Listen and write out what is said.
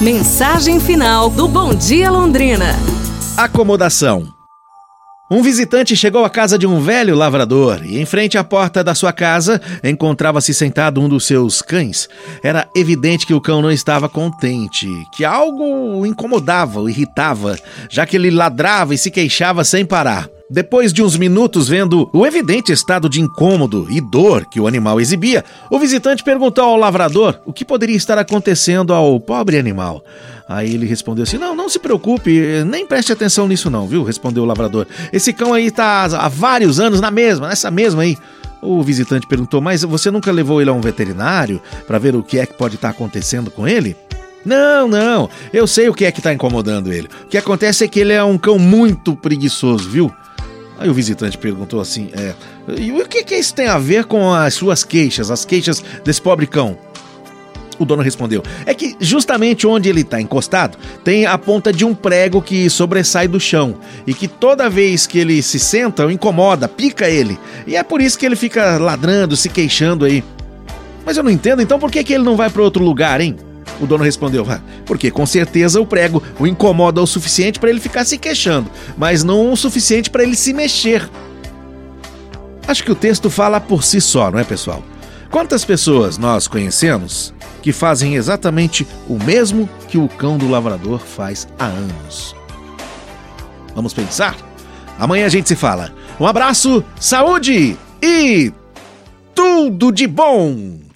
Mensagem final do Bom Dia Londrina. Acomodação. Um visitante chegou à casa de um velho lavrador e, em frente à porta da sua casa, encontrava-se sentado um dos seus cães. Era evidente que o cão não estava contente, que algo o incomodava, o irritava, já que ele ladrava e se queixava sem parar. Depois de uns minutos vendo o evidente estado de incômodo e dor que o animal exibia, o visitante perguntou ao lavrador o que poderia estar acontecendo ao pobre animal. Aí ele respondeu assim: Não, não se preocupe, nem preste atenção nisso, não, viu? Respondeu o lavrador. Esse cão aí tá há vários anos na mesma, nessa mesma aí. O visitante perguntou: Mas você nunca levou ele a um veterinário para ver o que é que pode estar acontecendo com ele? Não, não, eu sei o que é que está incomodando ele. O que acontece é que ele é um cão muito preguiçoso, viu? Aí o visitante perguntou assim: é, e o que, que isso tem a ver com as suas queixas, as queixas desse pobre cão? O dono respondeu: É que justamente onde ele está encostado tem a ponta de um prego que sobressai do chão e que toda vez que ele se senta, incomoda, pica ele. E é por isso que ele fica ladrando, se queixando aí. Mas eu não entendo, então por que, que ele não vai para outro lugar, hein? O dono respondeu: porque com certeza o prego o incomoda o suficiente para ele ficar se queixando, mas não o suficiente para ele se mexer. Acho que o texto fala por si só, não é, pessoal? Quantas pessoas nós conhecemos que fazem exatamente o mesmo que o cão do lavrador faz há anos? Vamos pensar? Amanhã a gente se fala. Um abraço, saúde e tudo de bom!